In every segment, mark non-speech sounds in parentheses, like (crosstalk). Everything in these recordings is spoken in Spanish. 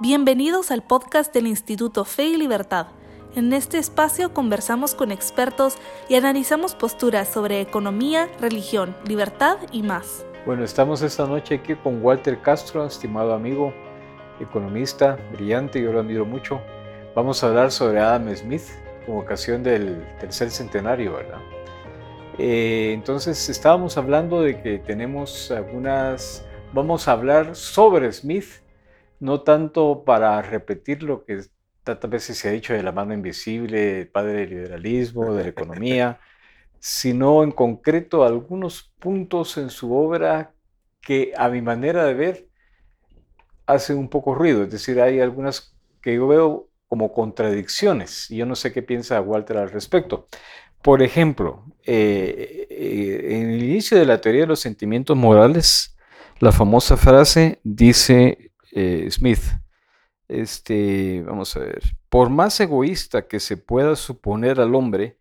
Bienvenidos al podcast del Instituto Fe y Libertad. En este espacio conversamos con expertos y analizamos posturas sobre economía, religión, libertad y más. Bueno, estamos esta noche aquí con Walter Castro, estimado amigo, economista, brillante, yo lo admiro mucho. Vamos a hablar sobre Adam Smith con ocasión del tercer centenario, ¿verdad? Eh, entonces estábamos hablando de que tenemos algunas, vamos a hablar sobre Smith no tanto para repetir lo que tantas veces se ha dicho de la mano invisible, el padre del liberalismo, de la economía, (laughs) sino en concreto algunos puntos en su obra que a mi manera de ver hacen un poco ruido, es decir, hay algunas que yo veo como contradicciones y yo no sé qué piensa Walter al respecto. Por ejemplo, eh, eh, en el inicio de la teoría de los sentimientos morales, la famosa frase dice eh, Smith. Este, vamos a ver, por más egoísta que se pueda suponer al hombre,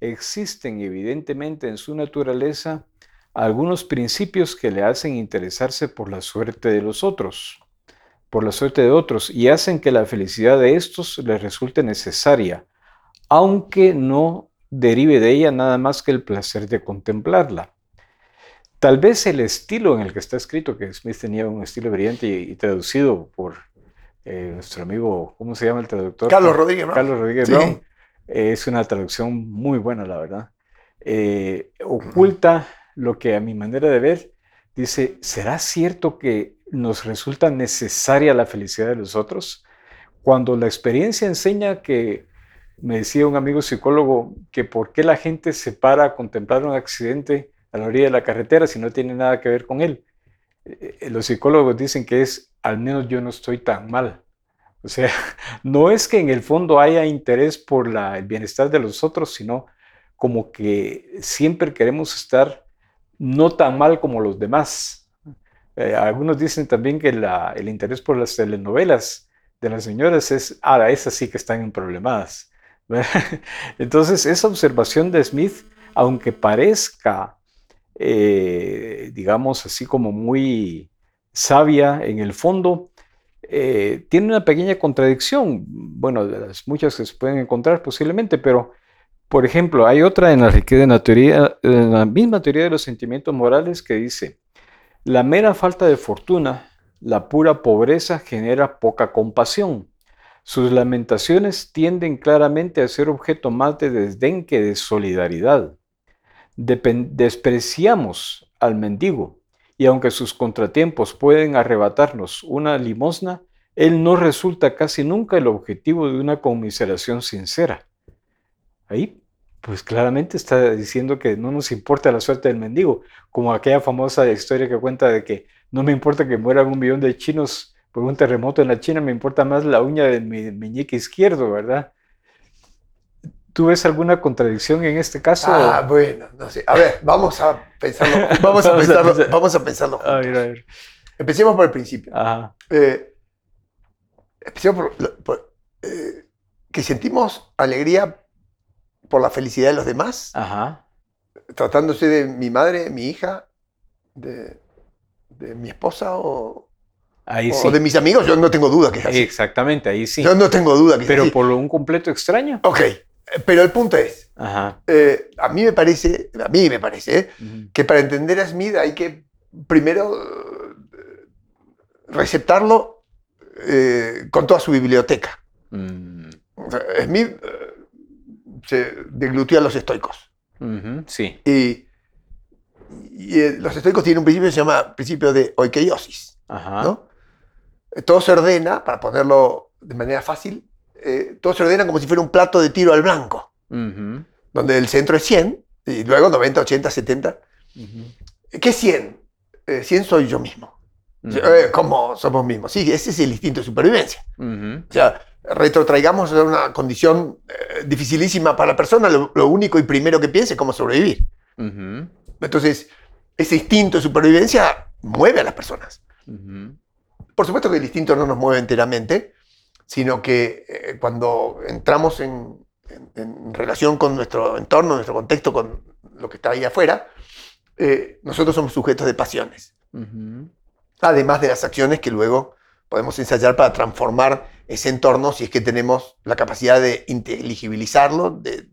existen evidentemente en su naturaleza algunos principios que le hacen interesarse por la suerte de los otros, por la suerte de otros, y hacen que la felicidad de estos le resulte necesaria, aunque no derive de ella nada más que el placer de contemplarla. Tal vez el estilo en el que está escrito, que Smith tenía un estilo brillante y, traducido por eh, nuestro amigo, ¿cómo se llama el traductor? Carlos Rodríguez Brown. Carlos Rodríguez Brown. es una traducción muy buena, la verdad. Eh, oculta lo que a mi manera de ver dice, ¿será cierto que nos resulta necesaria la felicidad de los otros? Cuando la experiencia enseña que, me decía un amigo psicólogo, que por qué la gente se para a contemplar un accidente a la orilla de la carretera si no tiene nada que ver con él. Eh, eh, los psicólogos dicen que es, al menos yo no estoy tan mal. O sea, (laughs) no es que en el fondo haya interés por el bienestar de los otros, sino como que siempre queremos estar no tan mal como los demás. Eh, algunos dicen también que el interés por las telenovelas de las señoras es, ah, esas sí que están en problemadas. (laughs) Entonces, esa observación de Smith, aunque parezca eh, digamos así como muy sabia en el fondo, eh, tiene una pequeña contradicción, bueno, las muchas que se pueden encontrar posiblemente, pero por ejemplo, hay otra en la, en la, teoría, en la misma teoría de los sentimientos morales que dice, la mera falta de fortuna, la pura pobreza genera poca compasión. Sus lamentaciones tienden claramente a ser objeto más de desdén que de solidaridad despreciamos al mendigo y aunque sus contratiempos pueden arrebatarnos una limosna, él no resulta casi nunca el objetivo de una conmiseración sincera. Ahí, pues claramente está diciendo que no nos importa la suerte del mendigo, como aquella famosa historia que cuenta de que no me importa que mueran un millón de chinos por un terremoto en la China, me importa más la uña de mi meñique izquierdo, ¿verdad? ¿Tú ves alguna contradicción en este caso? Ah, bueno, no sé. A ver, vamos a pensarlo. (laughs) Vamos a pensarlo. vamos a pensarlo. A ver, a ver. Empecemos por el principio. Ajá. Eh, empecemos por, eh, que sentimos alegría por la felicidad de los demás. Ajá. Tratándose de mi madre, mi hija, de, mi esposa o, Ahí o de mis amigos, yo no tengo duda que es así. Exactamente, ahí sí. Yo no tengo duda que Pero es así. por un completo extraño. Ok, pero el punto es, eh, a mí me parece, a mí me parece, que para entender a Smith hay que primero eh, receptarlo eh, con toda su biblioteca. Mm. Smith se deglutió a los estoicos. Sí. Y, los estoicos tienen un principio que se llama principio de oikeiosis. ¿no? Todo se ordena, para ponerlo de manera fácil, eh, todo se ordena como si fuera un plato de tiro al blanco, donde el centro es 100 y luego 90, 80, 70. ¿Qué es 100? 100 soy yo mismo. Eh, ¿Cómo somos mismos? Sí, ese es el instinto de supervivencia. O sea, retrotraigamos a una condición eh, dificilísima para la persona, lo, único y primero que piensa es cómo sobrevivir. Entonces, ese instinto de supervivencia mueve a las personas. Por supuesto que el instinto no nos mueve enteramente, sino que eh, cuando entramos en, relación con nuestro entorno, nuestro contexto, con lo que está ahí afuera, eh, nosotros somos sujetos de pasiones. Además de las acciones que luego podemos ensayar para transformar ese entorno si es que tenemos la capacidad de inteligibilizarlo, de,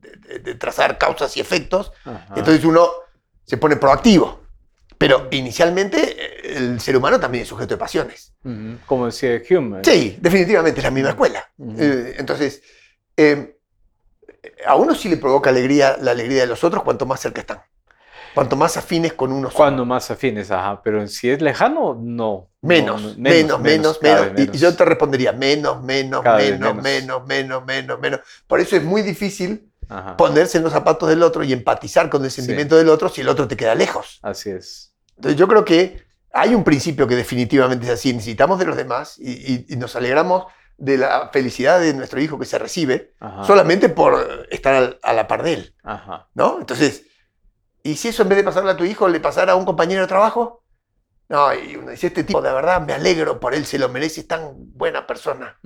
trazar causas y efectos. Entonces uno se pone proactivo. Pero inicialmente eh, el ser humano también es sujeto de pasiones. Como decía Hume. Sí, definitivamente es la misma escuela. Eh, entonces, eh, a uno sí le provoca alegría la alegría de los otros cuanto más cerca están. Cuanto más afines con uno. Cuando más afines, ajá. Pero si es lejano, no. Menos, menos, menos, menos. Y, yo te respondería menos, menos, menos, menos, menos, menos, menos. Por eso es muy difícil ponerse en los zapatos del otro y empatizar con el sentimiento del otro si el otro te queda lejos. Así es. Entonces yo creo que hay un principio que definitivamente es así. Necesitamos de los demás y, nos alegramos de la felicidad de nuestro hijo que se recibe solamente por estar a la par de él. ¿No? Entonces, ¿y si eso en vez de pasarle a tu hijo le pasara a un compañero de trabajo? No, y uno dice, este tipo de verdad me alegro por él, se lo merece, es tan buena persona.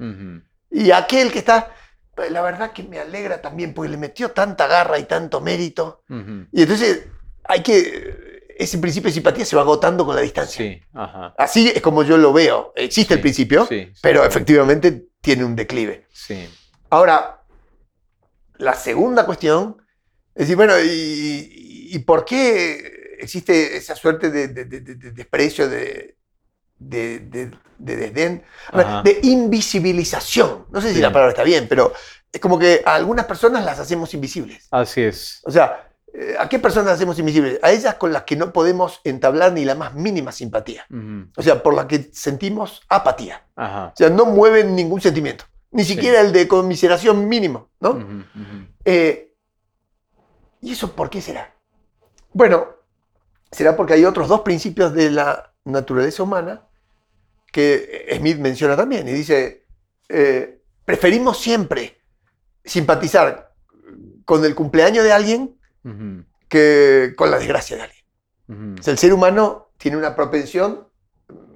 Y aquel que está, pues, la verdad que me alegra también, porque le metió tanta garra y tanto mérito. Y entonces hay que ese principio de simpatía se va agotando con la distancia. Sí, Así es como yo lo veo. Existe el principio, pero efectivamente tiene un declive. Sí. Ahora, la segunda cuestión es decir, bueno, ¿y, por qué existe esa suerte de, desprecio, de, desdén, de invisibilización? No sé si la palabra está bien, pero es como que a algunas personas las hacemos invisibles. Así es. O sea, ¿A qué personas hacemos invisibles? A ellas con las que no podemos entablar ni la más mínima simpatía. O sea, por las que sentimos apatía. O sea, no mueven ningún sentimiento. Ni siquiera el de conmiseración mínimo, ¿no? Eh, ¿Y eso por qué será? Bueno, será porque hay otros dos principios de la naturaleza humana que Smith menciona también. Y dice, eh, preferimos siempre simpatizar con el cumpleaños de alguien que con la desgracia de alguien. el ser humano tiene una propensión,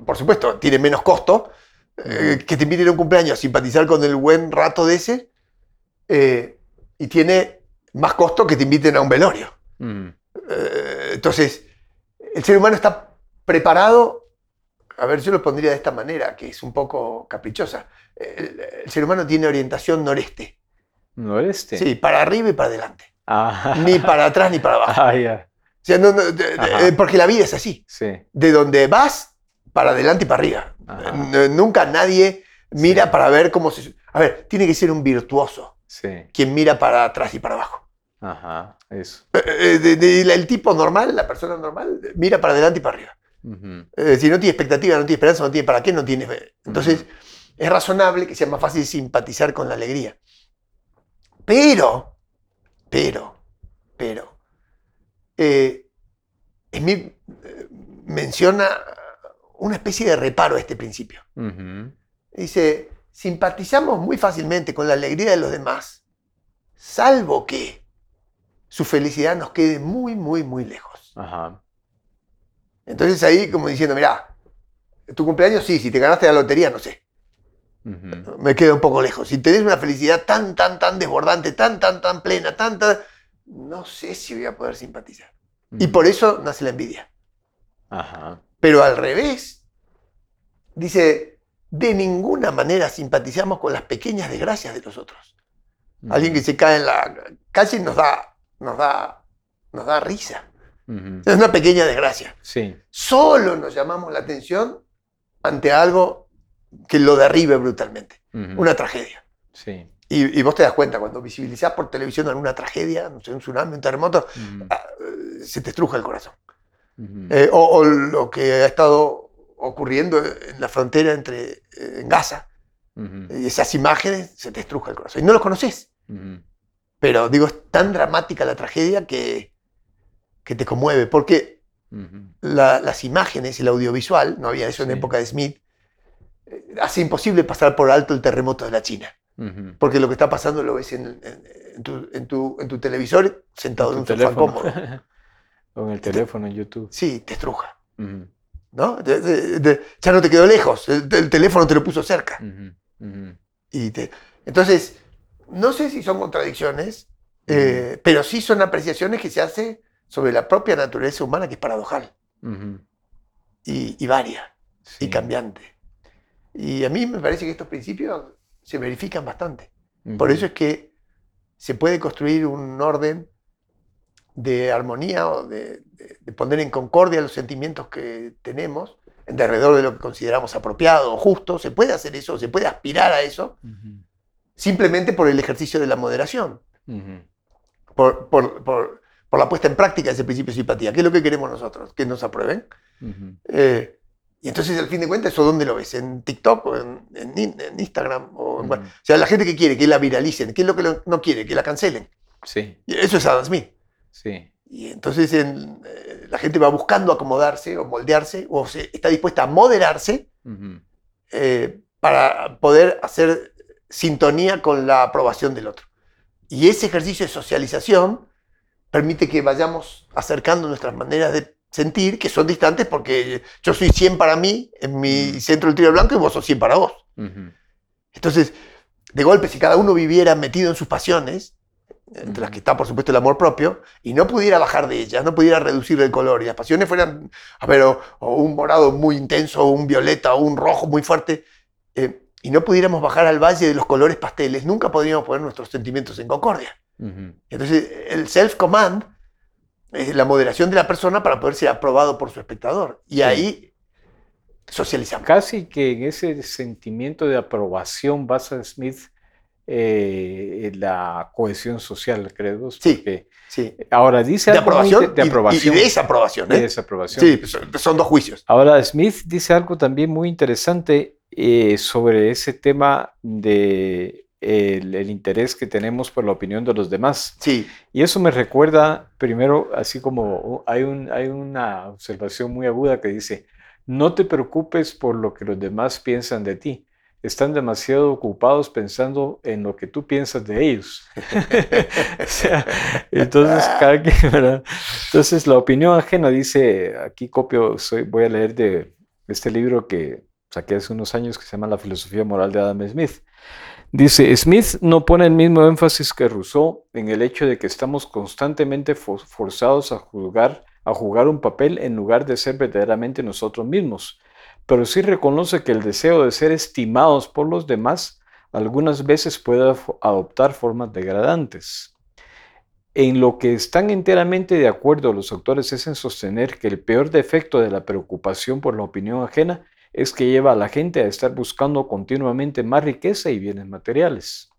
por supuesto, tiene menos costo, eh, que te inviten a un cumpleaños a simpatizar con el buen rato de ese, eh, y tiene más costo que te inviten a un velorio. Eh, entonces, el ser humano está preparado, a ver, yo lo pondría de esta manera, que es un poco caprichosa. el ser humano tiene orientación noreste. Noreste. Sí, para arriba y para adelante. Ni para atrás ni para abajo. Ah, porque la vida es así. De donde vas, para adelante y para arriba. Nunca nadie mira para ver cómo se... A ver, tiene que ser un virtuoso. Quien mira para atrás y para abajo. Ajá, eso. Eh, eh, el tipo normal, la persona normal, mira para adelante y para arriba. si no tiene expectativa, no tiene esperanza, no tiene para qué, no tiene... Entonces, es razonable que sea más fácil simpatizar con la alegría. Pero pero, pero, eh, Smith eh, menciona una especie de reparo a este principio. Dice, simpatizamos muy fácilmente con la alegría de los demás, salvo que su felicidad nos quede muy, muy, muy lejos. Entonces ahí como diciendo, mira, tu cumpleaños sí, si te ganaste la lotería, no sé. Me quedo un poco lejos. Si tenés una felicidad tan, tan, tan desbordante, tan, tan, tan plena, tan, tan... No sé si voy a poder simpatizar. Y por eso nace la envidia. Pero al revés, dice, de ninguna manera simpatizamos con las pequeñas desgracias de los otros. Alguien que se cae en la calle nos da, nos da, nos da risa. Es una pequeña desgracia. Sí. Solo nos llamamos la atención ante algo que lo derribe brutalmente. Una tragedia. Sí. Y, vos te das cuenta, cuando visibilizás por televisión alguna tragedia, no sé, un tsunami, un terremoto, ah, se te estruja el corazón. Eh, o, lo que ha estado ocurriendo en la frontera entre eh, en Gaza. Y esas imágenes se te estruja el corazón. Y no los conoces. Pero digo, es tan dramática la tragedia que, que te conmueve. Porque las imágenes, el audiovisual, no había eso en época de Smith, hace imposible pasar por alto el terremoto de la China. Porque lo que está pasando lo ves en, tu, televisor sentado en, un sofá cómodo. (laughs) o en el teléfono, en YouTube. Sí, te estruja. ¿No? ya no te quedó lejos, el, teléfono te lo puso cerca. Y entonces, no sé si son contradicciones, eh, pero sí son apreciaciones que se hacen sobre la propia naturaleza humana, que es paradojal. y, varia, y cambiante. Y a mí me parece que estos principios se verifican bastante. Por eso es que se puede construir un orden de armonía o de, poner en concordia los sentimientos que tenemos en alrededor de lo que consideramos apropiado o justo. Se puede hacer eso, se puede aspirar a eso, simplemente por el ejercicio de la moderación, por, por, la puesta en práctica de ese principio de simpatía. ¿Qué es lo que queremos nosotros? Que nos aprueben. Eh, y entonces, al fin de cuentas, ¿eso dónde lo ves? ¿En TikTok o en, Instagram? O, o sea, la gente que quiere que la viralicen, ¿qué es lo que no quiere? Que la cancelen. Sí. Y eso es Adam Smith. Sí. Y entonces eh, la gente va buscando acomodarse o moldearse o está dispuesta a moderarse eh, para poder hacer sintonía con la aprobación del otro. Y ese ejercicio de socialización permite que vayamos acercando nuestras maneras de sentir, que son distantes porque yo soy 100 para mí en mi centro del trío blanco y vos sos 100 para vos. Entonces, de golpe, si cada uno viviera metido en sus pasiones, entre las que está, por supuesto, el amor propio, y no pudiera bajar de ellas, no pudiera reducir el color, y las pasiones fueran, a ver, o, un morado muy intenso, o un violeta, o un rojo muy fuerte, eh, y no pudiéramos bajar al valle de los colores pasteles, nunca podríamos poner nuestros sentimientos en concordia. Entonces, el self-command es la moderación de la persona para poder ser aprobado por su espectador. Y ahí socializamos. Casi que en ese sentimiento de aprobación basa Smith eh, la cohesión social, creo. Sí, sí. Ahora dice de aprobación, de aprobación y, de desaprobación. ¿eh? De desaprobación. Sí, pues, son, dos juicios. Ahora Smith dice algo también muy interesante eh, sobre ese tema de el, interés que tenemos por la opinión de los demás. Sí. Y eso me recuerda, primero, así como hay, un, hay una observación muy aguda que dice, no te preocupes por lo que los demás piensan de ti están demasiado ocupados pensando en lo que tú piensas de ellos. (laughs) entonces, entonces, la opinión ajena dice, aquí copio, soy, voy a leer de este libro que saqué hace unos años que se llama La filosofía moral de Adam Smith. Dice, Smith no pone el mismo énfasis que Rousseau en el hecho de que estamos constantemente forzados a jugar, a jugar un papel en lugar de ser verdaderamente nosotros mismos pero sí reconoce que el deseo de ser estimados por los demás algunas veces puede adoptar formas degradantes. En lo que están enteramente de acuerdo los autores es en sostener que el peor defecto de la preocupación por la opinión ajena es que lleva a la gente a estar buscando continuamente más riqueza y bienes materiales.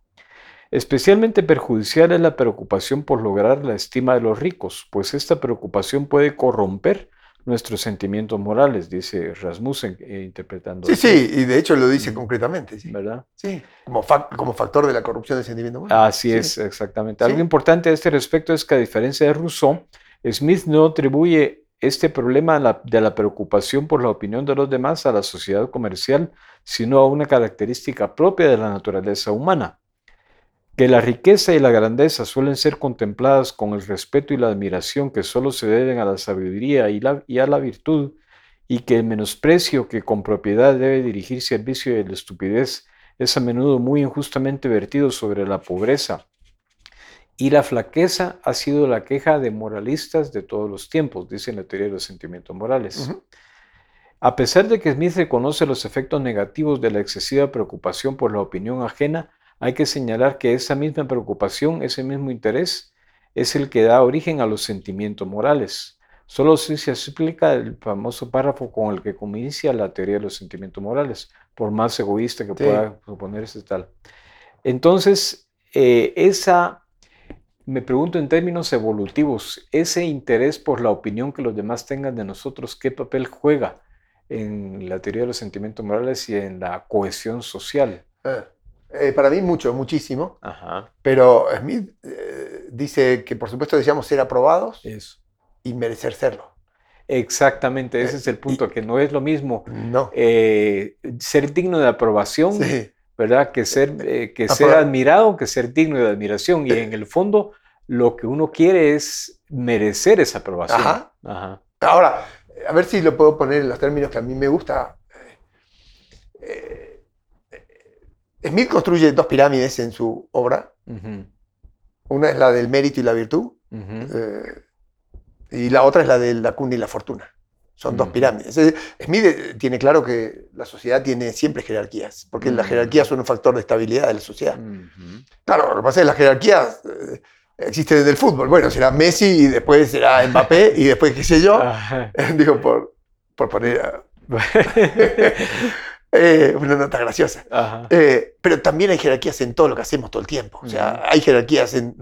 Especialmente perjudicial es la preocupación por lograr la estima de los ricos, pues esta preocupación puede corromper nuestros sentimientos morales, dice Rasmussen eh, interpretando. Sí, sí, y de hecho lo dice concretamente, sí. ¿Verdad? Sí, como, como factor de la corrupción del sentimiento moral. Así es, exactamente. Algo importante a este respecto es que a diferencia de Rousseau, Smith no atribuye este problema de la preocupación por la opinión de los demás a la sociedad comercial, sino a una característica propia de la naturaleza humana que la riqueza y la grandeza suelen ser contempladas con el respeto y la admiración que solo se deben a la sabiduría y, a la virtud, y que el menosprecio que con propiedad debe dirigirse al vicio y a la estupidez es a menudo muy injustamente vertido sobre la pobreza. Y la flaqueza ha sido la queja de moralistas de todos los tiempos, dice la teoría de los sentimientos morales. A pesar de que Smith reconoce los efectos negativos de la excesiva preocupación por la opinión ajena, hay que señalar que esa misma preocupación, ese mismo interés, es el que da origen a los sentimientos morales. Solo si se explica el famoso párrafo con el que comienza la teoría de los sentimientos morales, por más egoísta que pueda suponerse tal. Entonces, eh, esa, me pregunto en términos evolutivos, ese interés por la opinión que los demás tengan de nosotros, ¿qué papel juega en la teoría de los sentimientos morales y en la cohesión social? Ah. Eh, para mí mucho, muchísimo. Pero Smith eh, dice que por supuesto deseamos ser aprobados y merecer serlo. Exactamente, ese eh, es el punto, que no es lo mismo no. ser digno de aprobación, ¿verdad? Que ser, que ser admirado, que ser digno de admiración. Y en el fondo lo que uno quiere es merecer esa aprobación. Ajá. Ahora, a ver si lo puedo poner en los términos que a mí me gusta. Smith construye dos pirámides en su obra. Una es la del mérito y la virtud, eh, y la otra es la de la cuna y la fortuna. Son dos pirámides. Smith tiene claro que la sociedad tiene siempre jerarquías, porque las jerarquías son un factor de estabilidad de la sociedad. Claro, lo que pasa es que las jerarquías eh, existen desde el fútbol. Bueno, será Messi y después será Mbappé y después qué sé yo. (laughs) Digo, por, por poner... (laughs) Eh, una nota graciosa. Eh, pero también hay jerarquías en todo lo que hacemos todo el tiempo. O sea, hay jerarquías en,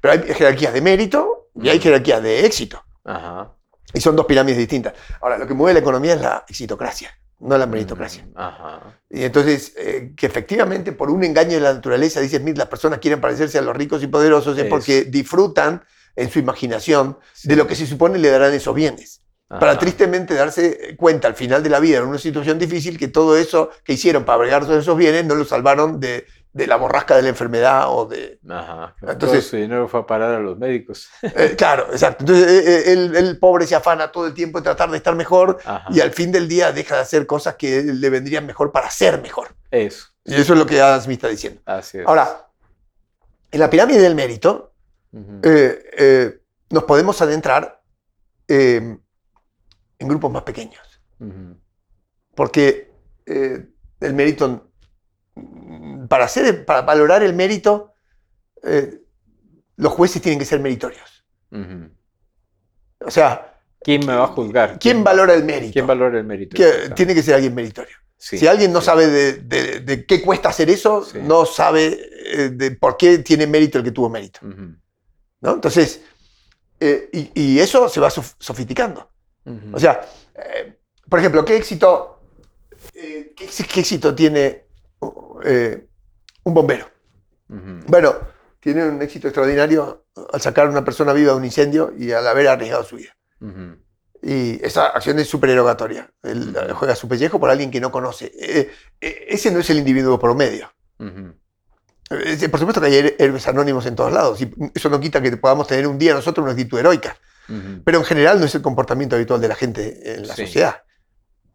pero hay jerarquías de mérito y hay jerarquías de éxito. Ajá. Y son dos pirámides distintas. Ahora, lo que mueve la economía es la exitocracia, no la meritocracia. Mm, y entonces, eh, que efectivamente por un engaño de la naturaleza, dice Smith, las personas quieren parecerse a los ricos y poderosos es, porque disfrutan en su imaginación de lo que se supone le darán esos bienes. Para tristemente darse cuenta al final de la vida, en una situación difícil, que todo eso que hicieron para bregar todos esos bienes no lo salvaron de de la borrasca de la enfermedad o de... Ajá, entonces su dinero fue a parar a los médicos. Eh, claro, exacto. Entonces eh, eh, el, pobre se afana todo el tiempo en tratar de estar mejor y al fin del día deja de hacer cosas que le vendrían mejor para ser mejor. Eso. Y eso es lo que Adam Smith está diciendo. Así es. Ahora, en la pirámide del mérito nos podemos adentrar en grupos más pequeños. Porque el mérito para, hacer, para valorar el mérito, eh, los jueces tienen que ser meritorios. O sea... ¿Quién me va a juzgar? ¿Quién, valora el mérito? ¿Quién valora el mérito? tiene que ser alguien meritorio. Si alguien no sabe de, qué cuesta hacer eso, no sabe eh, de por qué tiene mérito el que tuvo mérito. ¿No? Entonces, eh, y, eso se va sofisticando. O sea, por ejemplo, ¿qué éxito, qué, qué éxito tiene un bombero. Bueno, tiene un éxito extraordinario al sacar a una persona viva de un incendio y al haber arriesgado su vida. Y esa acción es súper erogatoria. Él juega su pellejo por alguien que no conoce. Eh, eh, ese no es el individuo promedio. Por supuesto que hay héroes anónimos en todos lados. Y eso no quita que podamos tener un día nosotros una actitud heroica. Pero en general no es el comportamiento habitual de la gente en la sociedad.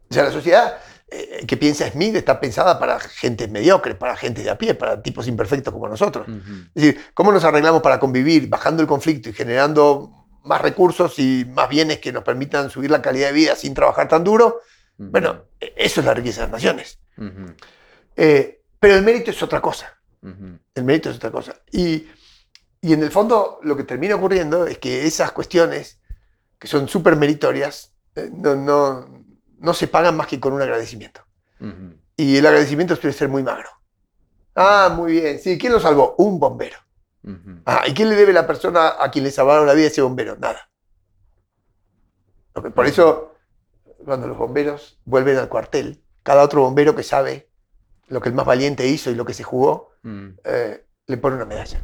O sea, la sociedad eh, que piensa Smith está pensada para gente mediocre, para gente de a pie, para tipos imperfectos como nosotros. Es decir, ¿cómo nos arreglamos para convivir bajando el conflicto y generando más recursos y más bienes que nos permitan subir la calidad de vida sin trabajar tan duro? Bueno, e-, eso es la riqueza de las naciones. Eh, pero el mérito es otra cosa. El mérito es otra cosa. Y, y en el fondo lo que termina ocurriendo es que esas cuestiones, que son súper meritorias, eh, no, no, no se pagan más que con un agradecimiento. Y el agradecimiento suele ser muy magro. Ah, muy bien. Sí, ¿quién lo salvó? Un bombero. Ah, ¿y quién le debe la persona a quien le salvaron la vida a ese bombero? Nada. Por eso, cuando los bomberos vuelven al cuartel, cada otro bombero que sabe lo que el más valiente hizo y lo que se jugó, eh, le pone una medalla.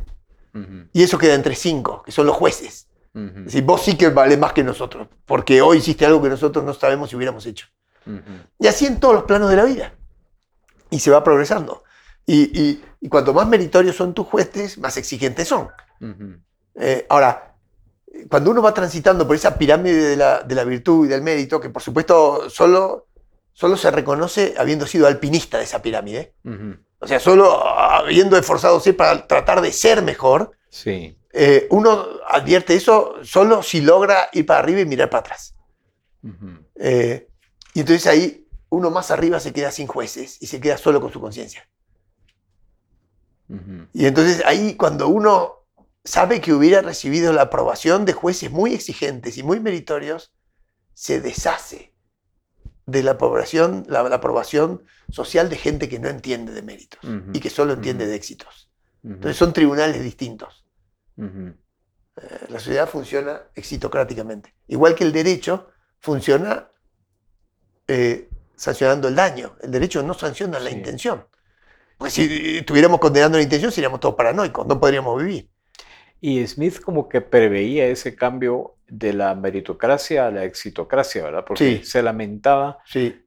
Y eso queda entre cinco, que son los jueces vos sí que vale más que nosotros, porque hoy hiciste algo que nosotros no sabemos si hubiéramos hecho. Y así en todos los planos de la vida. Y se va progresando. Y, cuanto más meritorios son tus jueces, más exigentes son. Eh, ahora, cuando uno va transitando por esa pirámide de la, virtud y del mérito, que por supuesto solo, solo se reconoce habiendo sido alpinista de esa pirámide, o sea, solo habiendo esforzado para tratar de ser mejor, sí. Eh, uno advierte eso solo si logra ir para arriba y mirar para atrás. Eh, y entonces ahí uno más arriba se queda sin jueces y se queda solo con su conciencia. Y entonces ahí cuando uno sabe que hubiera recibido la aprobación de jueces muy exigentes y muy meritorios, se deshace de la aprobación, la, aprobación social de gente que no entiende de méritos y que solo entiende de éxitos. Entonces son tribunales distintos. Eh, la sociedad funciona exitocráticamente. Igual que el derecho funciona eh, sancionando el daño. El derecho no sanciona la intención. Porque si estuviéramos condenando la intención seríamos todos paranoicos, no podríamos vivir. Y Smith como que preveía ese cambio de la meritocracia a la exitocracia, ¿verdad? Porque se lamentaba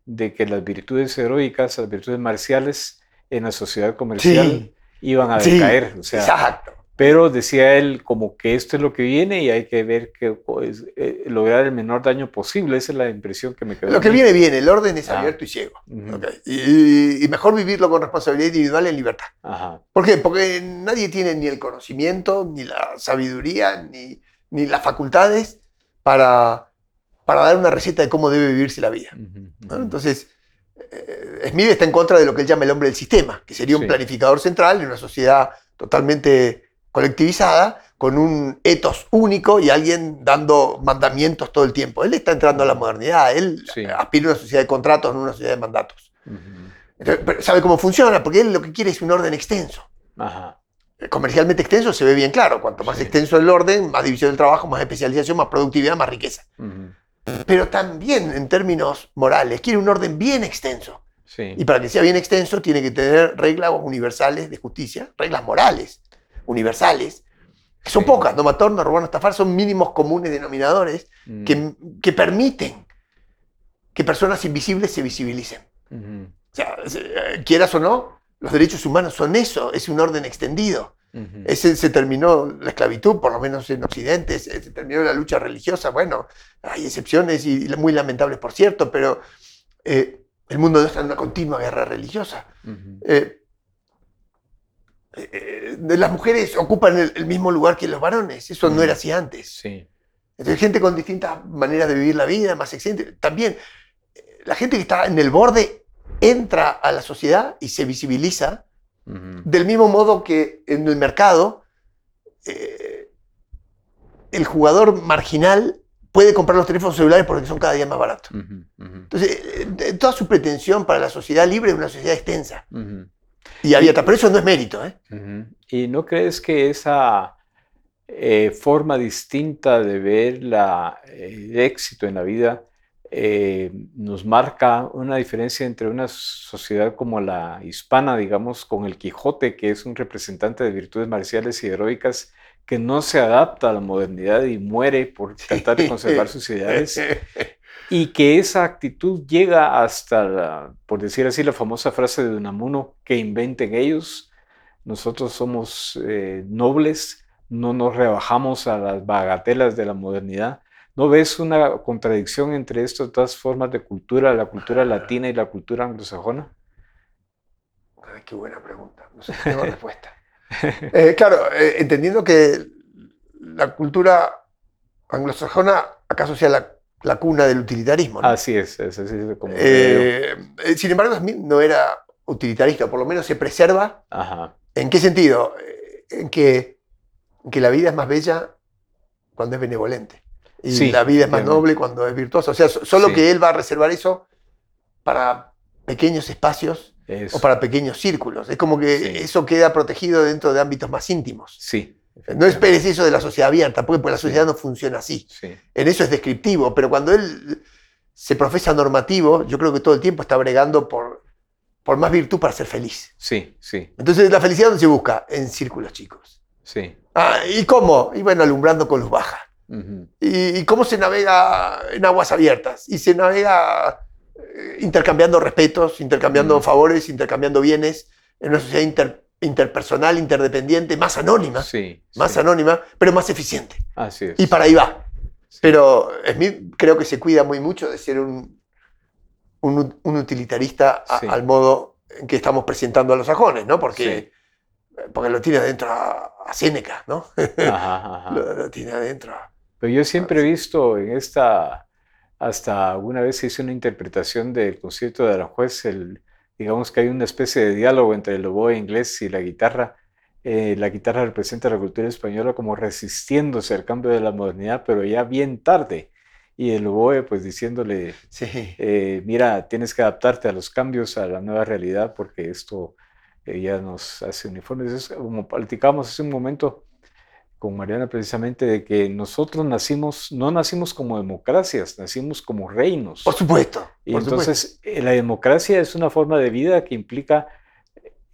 de que las virtudes heroicas, las virtudes marciales en la sociedad comercial iban a decaer. O sea, Exacto. Pero decía él como que esto es lo que viene y hay que ver que pues, eh, lograr el menor daño posible. Esa es la impresión que me quedó. Lo que viene, viene. El orden es ah. abierto y ciego. y, mejor vivirlo con responsabilidad individual en libertad. ¿Por qué? Porque nadie tiene ni el conocimiento, ni la sabiduría, ni, ni las facultades para para dar una receta de cómo debe vivirse la vida. Entonces, eh, Smith está en contra de lo que él llama el hombre del sistema, que sería un planificador central en una sociedad totalmente colectivizada, con un etos único y alguien dando mandamientos todo el tiempo. Él está entrando a la modernidad, él aspira a una sociedad de contratos, no una sociedad de mandatos. sabe cómo funciona, porque él lo que quiere es un orden extenso. Eh, comercialmente extenso se ve bien claro. Cuanto más extenso el orden, más división del trabajo, más especialización, más productividad, más riqueza. Pero también en términos morales, quiere un orden bien extenso. Y para que sea bien extenso, tiene que tener reglas universales de justicia, reglas morales universales, que son pocas, no matar, no robar, no estafar, son mínimos comunes denominadores mm. que, permiten que personas invisibles se visibilicen. O sea, eh, quieras o no, los derechos humanos son eso, es un orden extendido. Ese se terminó la esclavitud, por lo menos en Occidente, se, terminó la lucha religiosa. Bueno, hay excepciones y, muy lamentables, por cierto, pero eh, el mundo no está en una continua guerra religiosa. Eh, eh, las mujeres ocupan el, mismo lugar que los varones, eso no era así antes. Sí. Entonces, gente con distintas maneras de vivir la vida, más exigente. También, la gente que está en el borde entra a la sociedad y se visibiliza del mismo modo que en el mercado, eh, el jugador marginal puede comprar los teléfonos celulares porque son cada día más baratos. Entonces, eh, toda su pretensión para la sociedad libre es una sociedad extensa. Y abierta, pero eso no es mérito. ¿eh? ¿Y no crees que esa forma distinta de ver la, el éxito en la vida eh, nos marca una diferencia entre una sociedad como la hispana, digamos, con el Quijote, que es un representante de virtudes marciales y heroicas, que no se adapta a la modernidad y muere por tratar de conservar sus (laughs) ideales, y que esa actitud llega hasta, por decir así, la famosa frase de Unamuno, que inventen ellos, nosotros somos eh, nobles, no nos rebajamos a las bagatelas de la modernidad, ¿No ves una contradicción entre estas dos formas de cultura, la cultura latina y la cultura anglosajona? qué buena pregunta. No sé si tengo respuesta. (laughs) Eh, claro, eh, entendiendo que la cultura anglosajona acaso sea la, cuna del utilitarismo. Así es, es así como eh, Sin embargo, no era utilitarista, por lo menos se preserva. ¿En qué sentido? En que, en que la vida es más bella cuando es benevolente. Y la vida es más noble cuando es virtuosa. O sea, solo que él va a reservar eso para pequeños espacios o para pequeños círculos. Es como que eso queda protegido dentro de ámbitos más íntimos. Sí. No esperes eso de la sociedad abierta, porque la sociedad no funciona así. En eso es descriptivo, pero cuando él se profesa normativo, yo creo que todo el tiempo está bregando por, por más virtud para ser feliz. Sí, sí. Entonces, ¿la felicidad dónde se busca? En círculos chicos. Sí. Ah, ¿Y cómo? Y bueno, alumbrando con luz baja y, cómo se navega en aguas abiertas. Y se navega eh, intercambiando respetos, intercambiando favores, intercambiando bienes, en una sociedad interpersonal, interdependiente, más anónima. Sí, más anónima, pero más eficiente. Así es. Y para ahí va. Pero Smith creo que se cuida muy mucho de ser un, un, utilitarista al modo en que estamos presentando a los sajones, ¿no? Porque, porque lo tiene adentro a, Séneca, ¿no? (laughs) Ajá, lo, lo, tiene adentro pero yo siempre he visto en esta, hasta alguna vez hizo una interpretación del concierto de Aranjuez, el, digamos que hay una especie de diálogo entre el oboe inglés y la guitarra. Eh, la guitarra representa la cultura española como resistiéndose al cambio de la modernidad, pero ya bien tarde. Y el oboe pues diciéndole, eh, mira, tienes que adaptarte a los cambios, a la nueva realidad, porque esto eh, ya nos hace uniformes. Es como platicamos hace un momento, con Mariana precisamente de que nosotros nacimos, no nacimos como democracias, nacimos como reinos. Por supuesto. Y entonces eh, la democracia es una forma de vida que implica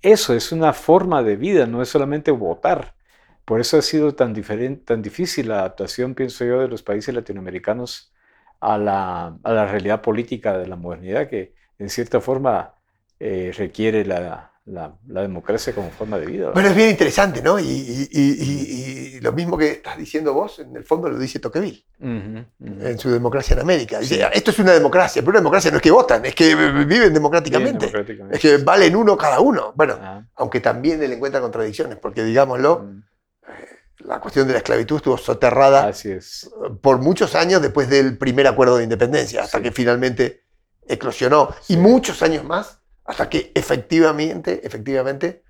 eso, es una forma de vida, no es solamente votar. Por eso ha sido tan, diferente, tan difícil la adaptación, pienso yo, de los países latinoamericanos a la, a la realidad política de la modernidad, que en cierta forma eh, requiere la, la, democracia como forma de vida. Bueno, es bien interesante, ¿no? Y, lo mismo que estás diciendo vos, en el fondo lo dice Tocqueville, en su democracia en América. Dice, esto es una democracia, pero una democracia no es que votan, es que viven democráticamente. Es que valen uno cada uno. Bueno, aunque también él encuentra contradicciones, porque digámoslo, mm. la cuestión de la esclavitud estuvo soterrada Así es. por muchos años después del primer acuerdo de independencia, hasta que finalmente eclosionó. Y muchos años más hasta que efectivamente, efectivamente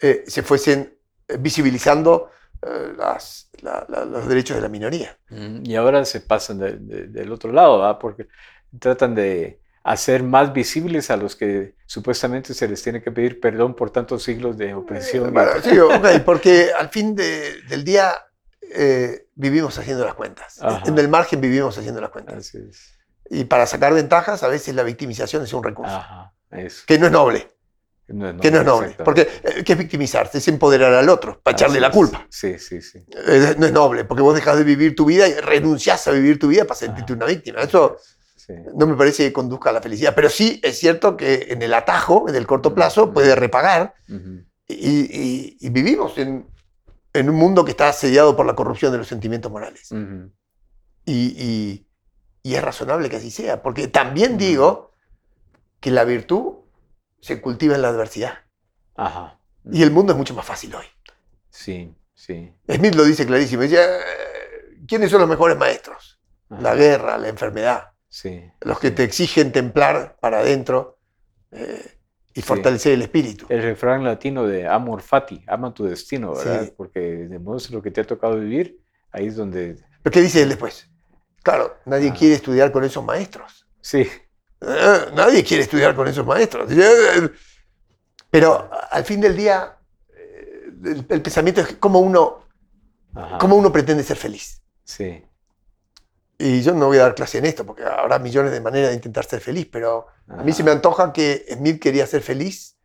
eh, se fuesen visibilizando eh, las, los derechos de la minoría. Y ahora se pasan del otro lado, porque tratan de hacer más visibles a los que supuestamente se les tiene que pedir perdón por tantos siglos de opresión. sí, porque al fin del día eh, vivimos haciendo las cuentas. En el margen vivimos haciendo las cuentas. Y para sacar ventajas, a veces la victimización es un recurso. Que no es noble. que no es noble. Porque, eh, ¿qué es victimizarse? Es empoderar al otro, para echarle la culpa. Sí, sí, sí. Eh, no es noble, porque vos dejas de vivir tu vida y renunciás a vivir tu vida para sentirte una víctima. Eso no me parece que conduzca a la felicidad. Pero sí es cierto que en el atajo, en el corto plazo, puede repagar. y, vivimos en, en, un mundo que está asediado por la corrupción de los sentimientos morales. y, y es razonable que así sea, porque también digo que la virtud se cultiva en la adversidad. Ajá. Y el mundo es mucho más fácil hoy. Sí, sí. Smith lo dice clarísimo. Dice, ¿quiénes son los mejores maestros? La guerra, la enfermedad. Sí. Los que te exigen templar para adentro eh, y fortalecer el espíritu. El refrán latino de amor fati, ama tu destino, ¿verdad? Porque de modo lo que te ha tocado vivir, ahí es donde... ¿Pero qué dice él después? Claro, nadie quiere estudiar con esos maestros. Sí. Eh, nadie quiere estudiar con esos maestros. Eh, pero al fin del día, eh, el, pensamiento es cómo uno, cómo uno pretende ser feliz. Sí. Y yo no voy a dar clase en esto, porque habrá millones de maneras de intentar ser feliz, pero a mí se me antoja que Smith quería ser feliz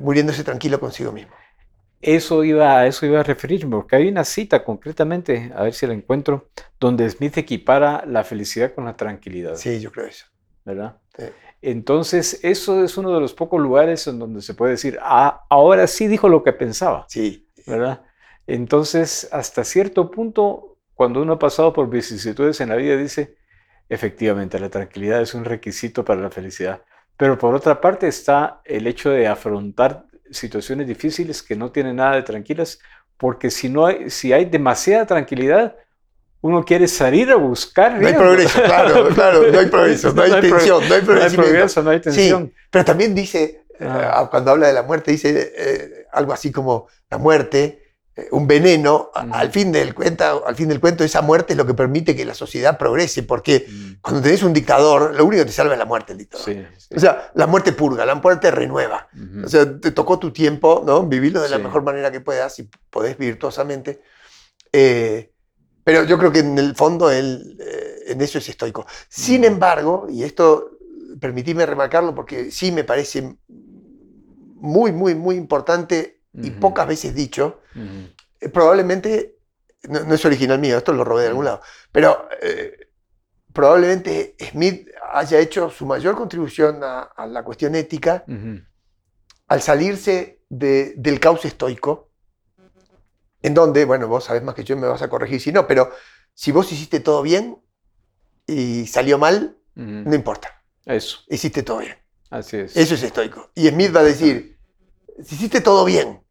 muriéndose tranquilo consigo mismo. Eso iba, a eso iba a referirme, porque hay una cita concretamente, a ver si la encuentro, donde Smith equipara la felicidad con la tranquilidad. Sí, yo creo eso. ¿Verdad? Entonces, eso es uno de los pocos lugares en donde se puede decir, ah, ahora sí dijo lo que pensaba. Sí. ¿Verdad? Entonces, hasta cierto punto, cuando uno ha pasado por vicisitudes en la vida, dice, efectivamente, la tranquilidad es un requisito para la felicidad. Pero por otra parte está el hecho de afrontar situaciones difíciles que no tienen nada de tranquilas, porque si, no hay, si hay demasiada tranquilidad, uno quiere salir a buscar. No hay progreso, claro, (laughs) claro, no hay progreso, no hay, tensión, no hay progreso, no hay tensión. Sí, pero también dice, ah. eh, cuando habla de la muerte, dice eh, algo así como la muerte un veneno, al, fin del cuento, al fin del cuento, esa muerte es lo que permite que la sociedad progrese, porque cuando tenés un dictador, lo único que te salva es la muerte del dictador. O sea, la muerte purga, la muerte renueva. O sea, te tocó tu tiempo, ¿no? Vivirlo de la mejor manera que puedas y podés virtuosamente. Eh, pero yo creo que en el fondo él eh, en eso es estoico. Sin embargo, y esto permitíme remarcarlo porque sí me parece muy, muy, muy importante y pocas veces dicho, eh, probablemente, no, es original mío, esto lo robé de algún lado, pero eh, probablemente Smith haya hecho su mayor contribución a, la cuestión ética al salirse del caos estoico, en donde, bueno, vos sabés más que yo, me vas a corregir si no, pero si vos hiciste todo bien y salió mal, no importa. Eso. Hiciste todo bien. Así es. Eso es estoico. Y Smith va a decir, hiciste todo bien,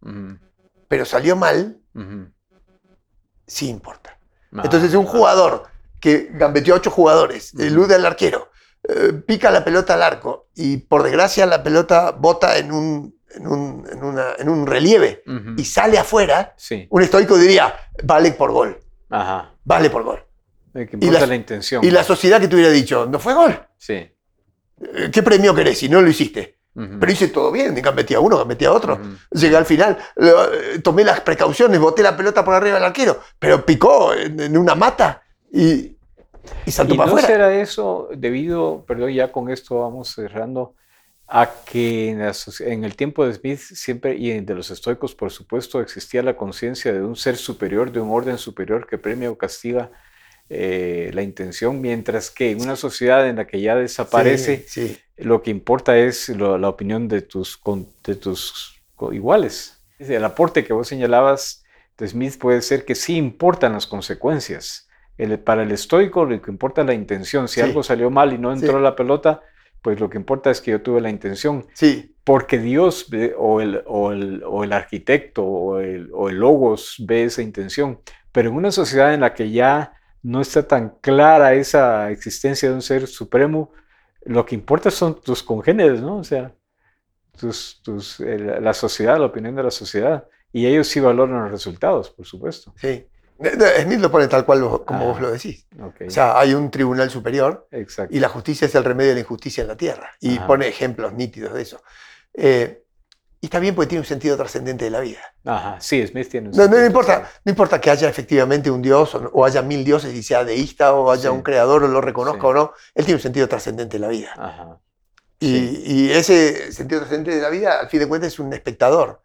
pero salió mal, sí importa. Ah, Entonces, un jugador que gambeteó a ocho jugadores, elude al arquero, eh, pica la pelota al arco y por desgracia la pelota bota en un, en un, relieve y sale afuera, un estoico diría, vale por gol. Vale por gol. y la, intención. Y la sociedad que te hubiera dicho, no fue gol. Sí. Eh, ¿Qué premio querés si no lo hiciste? Pero hice todo bien, metí a uno, metí a otro. Llegué al final, eh, tomé las precauciones, boté la pelota por arriba del arquero, pero picó en, una mata y, y saltó para no afuera. será eso debido, perdón, ya con esto vamos cerrando, a que en, el tiempo de Smith siempre, y de los estoicos por supuesto, existía la conciencia de un ser superior, de un orden superior que premia o castiga eh, la intención, mientras que en una sociedad en la que ya desaparece, lo que importa es la opinión de tus, de tus iguales. El aporte que vos señalabas de Smith puede ser que sí importan las consecuencias. para el estoico lo que importa es la intención. Si algo salió mal y no entró la pelota, pues lo que importa es que yo tuve la intención. Sí. porque Dios o el, o el, o el arquitecto o el, o el logos ve esa intención. Pero en una sociedad en la que ya no está tan clara esa existencia de un ser supremo, lo que importa son tus congéneres, ¿no? O sea, tus, tus, la sociedad, la opinión de la sociedad. Y ellos sí valoran los resultados, por supuesto. Sí. Smith lo pone tal cual como vos ah, lo decís. O sea, hay un tribunal superior y la justicia es el remedio de la injusticia en la tierra. Y pone ejemplos nítidos de eso. Eh, y está bien porque tiene un sentido trascendente de la vida. Ajá, sí, Smith tiene un no, no, importa, no importa que haya efectivamente un Dios o, haya mil dioses y sea deísta o haya un creador o lo reconozca o no, él tiene un sentido trascendente de la vida. Ajá. Y, ese sentido trascendente de la vida, al fin de cuentas, es un espectador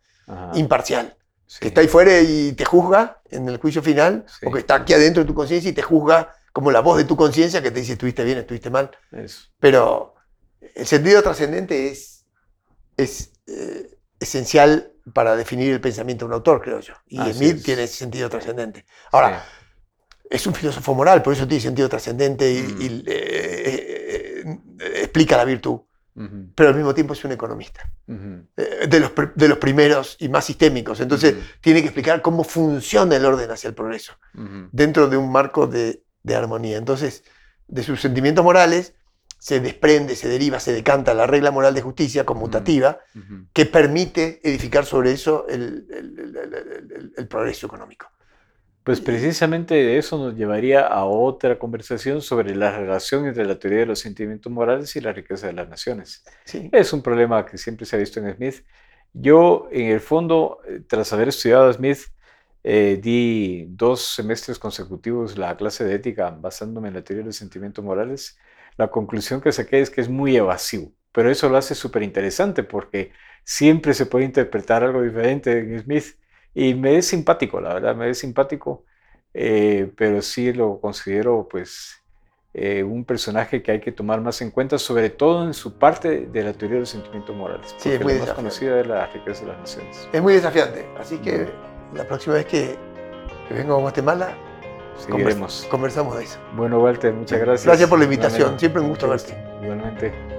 imparcial, que está ahí fuera y te juzga en el juicio final, o que está aquí adentro de tu conciencia y te juzga como la voz de tu conciencia que te dice estuviste bien, estuviste mal. Pero el sentido trascendente es, es eh, esencial para definir el pensamiento de un autor, creo yo. Y Smith tiene ese sentido trascendente. Ahora, es un filósofo moral, por eso tiene sentido trascendente y, mm. eh, eh, explica la virtud. Pero al mismo tiempo es un economista, eh, de, los, de, los, primeros y más sistémicos. Entonces tiene que explicar cómo funciona el orden hacia el progreso, dentro de un marco de, de armonía. Entonces, de sus sentimientos morales, se desprende, se deriva, se decanta la regla moral de justicia conmutativa que permite edificar sobre eso el, progreso económico. Pues precisamente eso nos llevaría a otra conversación sobre la relación entre la teoría de los sentimientos morales y la riqueza de las naciones. Es un problema que siempre se ha visto en Smith. Yo, en el fondo, eh, tras haber estudiado a Smith, eh, di dos semestres consecutivos la clase de ética basándome en la teoría de los sentimientos morales la conclusión que saqué es que es muy evasivo, pero eso lo hace súper interesante porque siempre se puede interpretar algo diferente en Smith y me es simpático, la verdad, me es simpático, eh, pero sí lo considero pues eh, un personaje que hay que tomar más en cuenta, sobre todo en su parte de la teoría de los sentimientos morales. Sí, es muy la más conocida es la riqueza de las naciones. Es muy desafiante, así que la próxima vez que, que vengo a Guatemala Seguiremos. Conversamos de eso. Bueno, Walter, muchas gracias. Gracias por la invitación. Siempre un gusto verte. Igualmente.